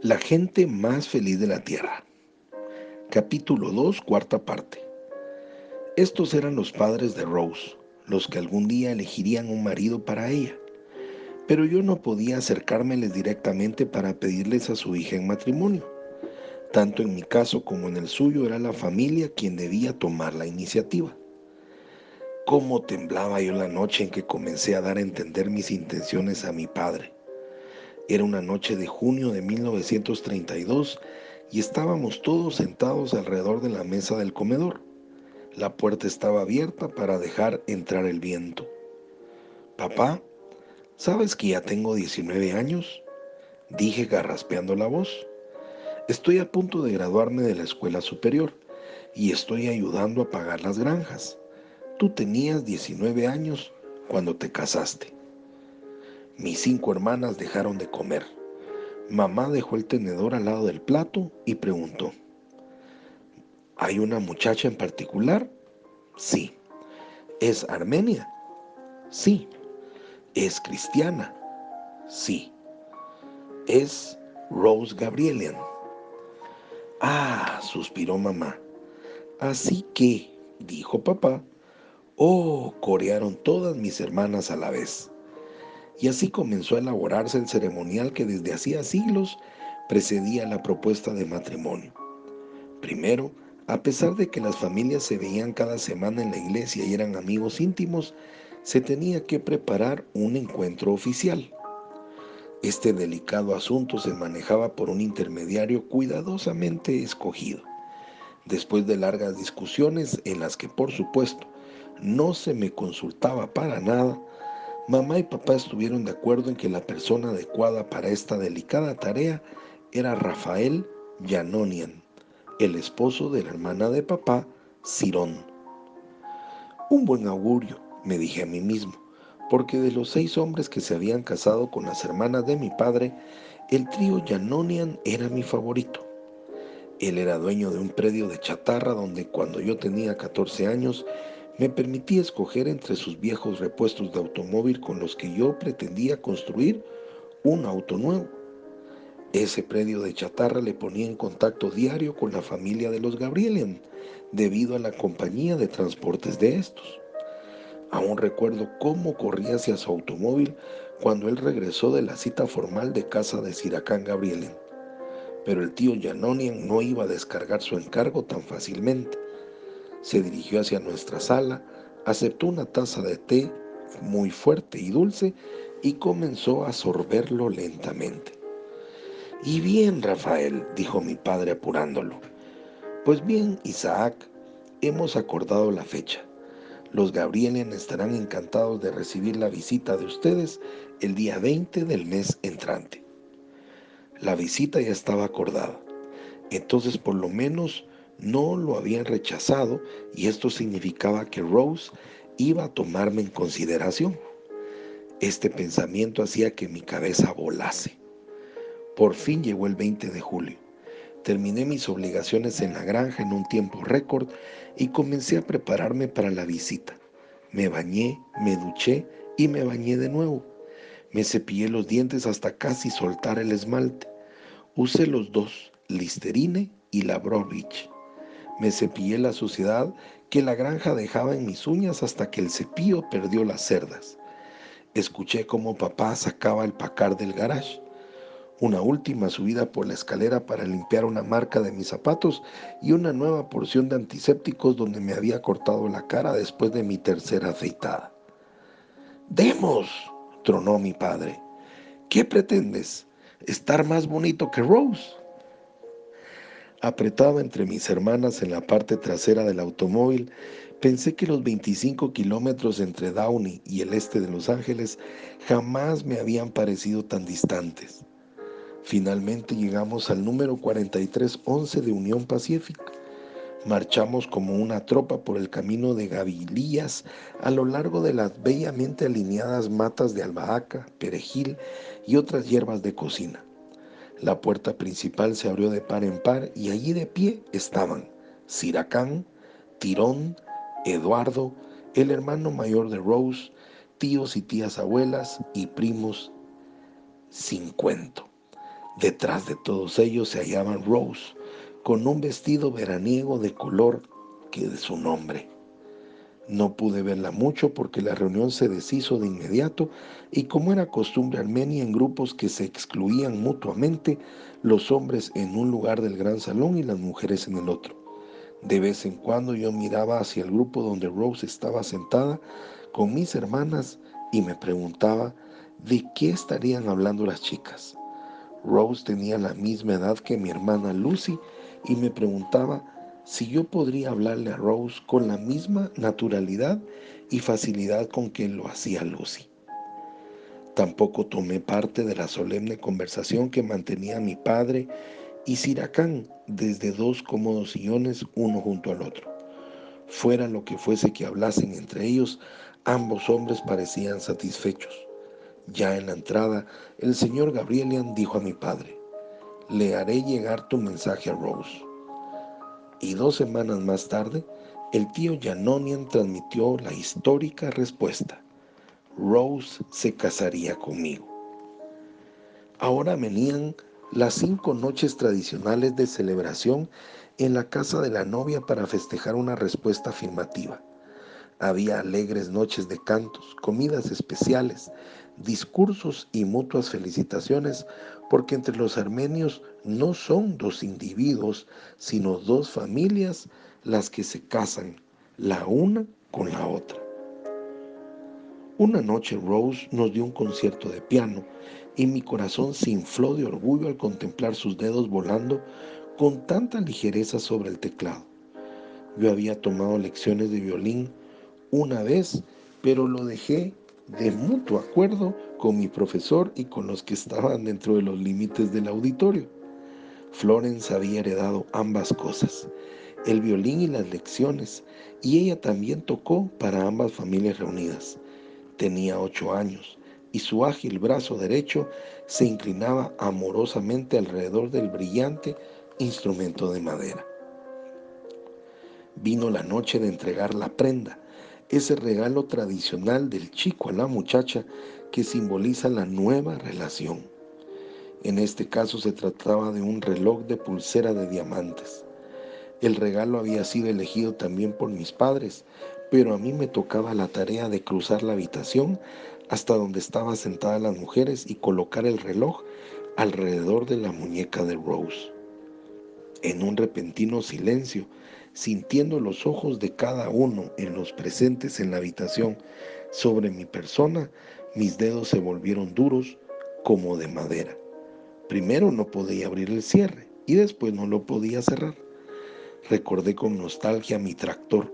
La gente más feliz de la tierra. Capítulo 2, cuarta parte. Estos eran los padres de Rose, los que algún día elegirían un marido para ella. Pero yo no podía acercármeles directamente para pedirles a su hija en matrimonio. Tanto en mi caso como en el suyo era la familia quien debía tomar la iniciativa. Cómo temblaba yo la noche en que comencé a dar a entender mis intenciones a mi padre. Era una noche de junio de 1932 y estábamos todos sentados alrededor de la mesa del comedor. La puerta estaba abierta para dejar entrar el viento. Papá, ¿sabes que ya tengo 19 años? Dije garraspeando la voz. Estoy a punto de graduarme de la escuela superior y estoy ayudando a pagar las granjas. Tú tenías 19 años cuando te casaste. Mis cinco hermanas dejaron de comer. Mamá dejó el tenedor al lado del plato y preguntó, ¿hay una muchacha en particular? Sí. ¿Es armenia? Sí. ¿Es cristiana? Sí. ¿Es Rose Gabrielian? Ah, suspiró mamá. Así que, dijo papá, oh, corearon todas mis hermanas a la vez y así comenzó a elaborarse el ceremonial que desde hacía siglos precedía la propuesta de matrimonio. Primero, a pesar de que las familias se veían cada semana en la iglesia y eran amigos íntimos, se tenía que preparar un encuentro oficial. Este delicado asunto se manejaba por un intermediario cuidadosamente escogido. Después de largas discusiones en las que por supuesto no se me consultaba para nada, Mamá y papá estuvieron de acuerdo en que la persona adecuada para esta delicada tarea era Rafael Yanonian, el esposo de la hermana de papá, Cirón. Un buen augurio, me dije a mí mismo, porque de los seis hombres que se habían casado con las hermanas de mi padre, el trío Yanonian era mi favorito. Él era dueño de un predio de chatarra donde cuando yo tenía 14 años me permitía escoger entre sus viejos repuestos de automóvil con los que yo pretendía construir un auto nuevo. Ese predio de chatarra le ponía en contacto diario con la familia de los Gabrielian, debido a la compañía de transportes de estos. Aún recuerdo cómo corría hacia su automóvil cuando él regresó de la cita formal de casa de Siracán Gabrielian. Pero el tío Janonian no iba a descargar su encargo tan fácilmente se dirigió hacia nuestra sala, aceptó una taza de té muy fuerte y dulce y comenzó a sorberlo lentamente. Y bien, Rafael, dijo mi padre apurándolo. Pues bien, Isaac, hemos acordado la fecha. Los Gabrielian estarán encantados de recibir la visita de ustedes el día 20 del mes entrante. La visita ya estaba acordada. Entonces, por lo menos, no lo habían rechazado y esto significaba que Rose iba a tomarme en consideración. Este pensamiento hacía que mi cabeza volase. Por fin llegó el 20 de julio. Terminé mis obligaciones en la granja en un tiempo récord y comencé a prepararme para la visita. Me bañé, me duché y me bañé de nuevo. Me cepillé los dientes hasta casi soltar el esmalte. Usé los dos, Listerine y la Bromwich. Me cepillé la suciedad que la granja dejaba en mis uñas hasta que el cepillo perdió las cerdas. Escuché cómo papá sacaba el pacar del garage. Una última subida por la escalera para limpiar una marca de mis zapatos y una nueva porción de antisépticos donde me había cortado la cara después de mi tercera afeitada. ¡Demos! tronó mi padre. ¿Qué pretendes? ¿Estar más bonito que Rose? Apretado entre mis hermanas en la parte trasera del automóvil, pensé que los 25 kilómetros entre Downey y el este de Los Ángeles jamás me habían parecido tan distantes. Finalmente llegamos al número 4311 de Unión Pacífica. Marchamos como una tropa por el camino de gavilías a lo largo de las bellamente alineadas matas de albahaca, perejil y otras hierbas de cocina. La puerta principal se abrió de par en par y allí de pie estaban Siracán, Tirón, Eduardo, el hermano mayor de Rose, tíos y tías abuelas y primos sin cuento. Detrás de todos ellos se hallaban Rose, con un vestido veraniego de color que de su nombre. No pude verla mucho porque la reunión se deshizo de inmediato y como era costumbre armenia en grupos que se excluían mutuamente, los hombres en un lugar del gran salón y las mujeres en el otro. De vez en cuando yo miraba hacia el grupo donde Rose estaba sentada con mis hermanas y me preguntaba de qué estarían hablando las chicas. Rose tenía la misma edad que mi hermana Lucy y me preguntaba si yo podría hablarle a Rose con la misma naturalidad y facilidad con que lo hacía Lucy. Tampoco tomé parte de la solemne conversación que mantenía mi padre y Siracán desde dos cómodos sillones uno junto al otro. Fuera lo que fuese que hablasen entre ellos, ambos hombres parecían satisfechos. Ya en la entrada, el señor Gabrielian dijo a mi padre, le haré llegar tu mensaje a Rose y dos semanas más tarde, el tío Janonian transmitió la histórica respuesta. Rose se casaría conmigo. Ahora venían las cinco noches tradicionales de celebración en la casa de la novia para festejar una respuesta afirmativa. Había alegres noches de cantos, comidas especiales, discursos y mutuas felicitaciones, porque entre los armenios no son dos individuos, sino dos familias las que se casan, la una con la otra. Una noche Rose nos dio un concierto de piano y mi corazón se infló de orgullo al contemplar sus dedos volando con tanta ligereza sobre el teclado. Yo había tomado lecciones de violín una vez, pero lo dejé de mutuo acuerdo con mi profesor y con los que estaban dentro de los límites del auditorio. Florence había heredado ambas cosas, el violín y las lecciones, y ella también tocó para ambas familias reunidas. Tenía ocho años y su ágil brazo derecho se inclinaba amorosamente alrededor del brillante instrumento de madera. Vino la noche de entregar la prenda, ese regalo tradicional del chico a la muchacha que simboliza la nueva relación. En este caso se trataba de un reloj de pulsera de diamantes. El regalo había sido elegido también por mis padres, pero a mí me tocaba la tarea de cruzar la habitación hasta donde estaban sentadas las mujeres y colocar el reloj alrededor de la muñeca de Rose. En un repentino silencio, sintiendo los ojos de cada uno en los presentes en la habitación sobre mi persona, mis dedos se volvieron duros como de madera. Primero no podía abrir el cierre y después no lo podía cerrar. Recordé con nostalgia mi tractor,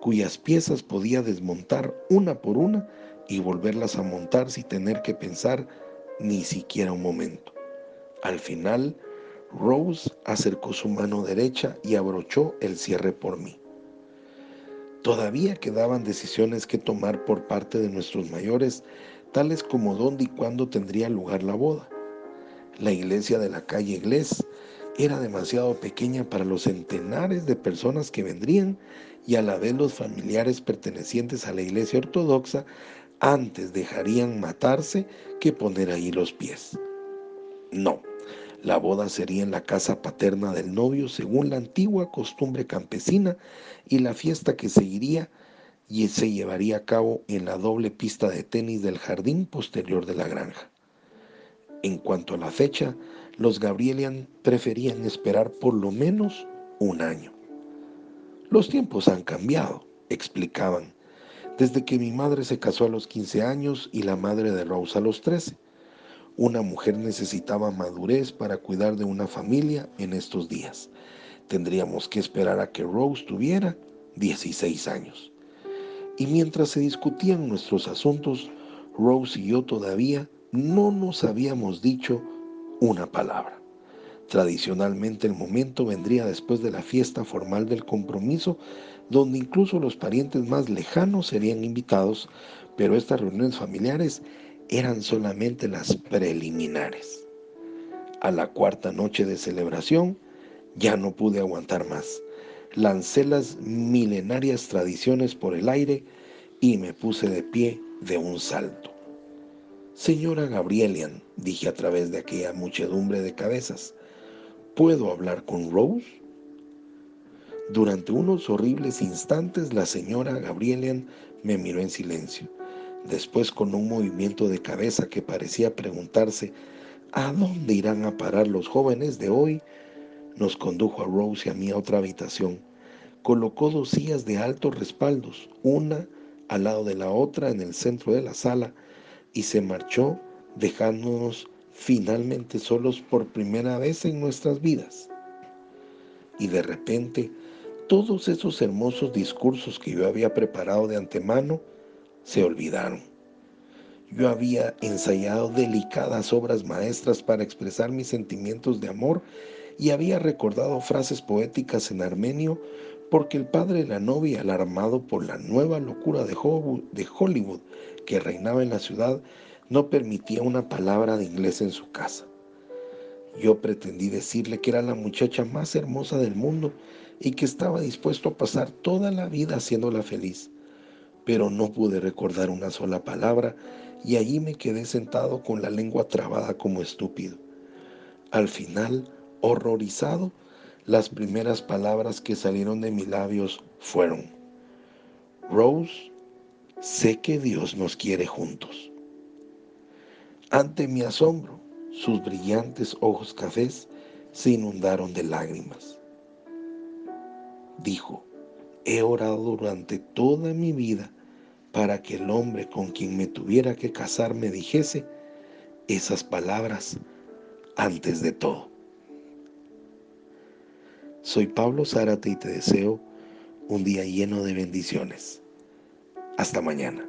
cuyas piezas podía desmontar una por una y volverlas a montar sin tener que pensar ni siquiera un momento. Al final, Rose acercó su mano derecha y abrochó el cierre por mí. Todavía quedaban decisiones que tomar por parte de nuestros mayores, tales como dónde y cuándo tendría lugar la boda. La iglesia de la calle Inglés era demasiado pequeña para los centenares de personas que vendrían y a la vez los familiares pertenecientes a la iglesia ortodoxa antes dejarían matarse que poner ahí los pies. No, la boda sería en la casa paterna del novio según la antigua costumbre campesina y la fiesta que seguiría y se llevaría a cabo en la doble pista de tenis del jardín posterior de la granja. En cuanto a la fecha, los Gabrielian preferían esperar por lo menos un año. Los tiempos han cambiado, explicaban, desde que mi madre se casó a los 15 años y la madre de Rose a los 13. Una mujer necesitaba madurez para cuidar de una familia en estos días. Tendríamos que esperar a que Rose tuviera 16 años. Y mientras se discutían nuestros asuntos, Rose y yo todavía no nos habíamos dicho una palabra. Tradicionalmente el momento vendría después de la fiesta formal del compromiso, donde incluso los parientes más lejanos serían invitados, pero estas reuniones familiares eran solamente las preliminares. A la cuarta noche de celebración ya no pude aguantar más. Lancé las milenarias tradiciones por el aire y me puse de pie de un salto. Señora Gabrielian, dije a través de aquella muchedumbre de cabezas, ¿puedo hablar con Rose? Durante unos horribles instantes la señora Gabrielian me miró en silencio. Después, con un movimiento de cabeza que parecía preguntarse ¿a dónde irán a parar los jóvenes de hoy? Nos condujo a Rose y a mí a otra habitación. Colocó dos sillas de altos respaldos, una al lado de la otra en el centro de la sala, y se marchó dejándonos finalmente solos por primera vez en nuestras vidas. Y de repente, todos esos hermosos discursos que yo había preparado de antemano se olvidaron. Yo había ensayado delicadas obras maestras para expresar mis sentimientos de amor y había recordado frases poéticas en armenio porque el padre de la novia, alarmado por la nueva locura de Hollywood que reinaba en la ciudad, no permitía una palabra de inglés en su casa. Yo pretendí decirle que era la muchacha más hermosa del mundo y que estaba dispuesto a pasar toda la vida haciéndola feliz. Pero no pude recordar una sola palabra y allí me quedé sentado con la lengua trabada como estúpido. Al final, horrorizado, las primeras palabras que salieron de mis labios fueron, Rose, sé que Dios nos quiere juntos. Ante mi asombro, sus brillantes ojos cafés se inundaron de lágrimas. Dijo, he orado durante toda mi vida para que el hombre con quien me tuviera que casar me dijese esas palabras antes de todo. Soy Pablo Zárate y te deseo un día lleno de bendiciones. Hasta mañana.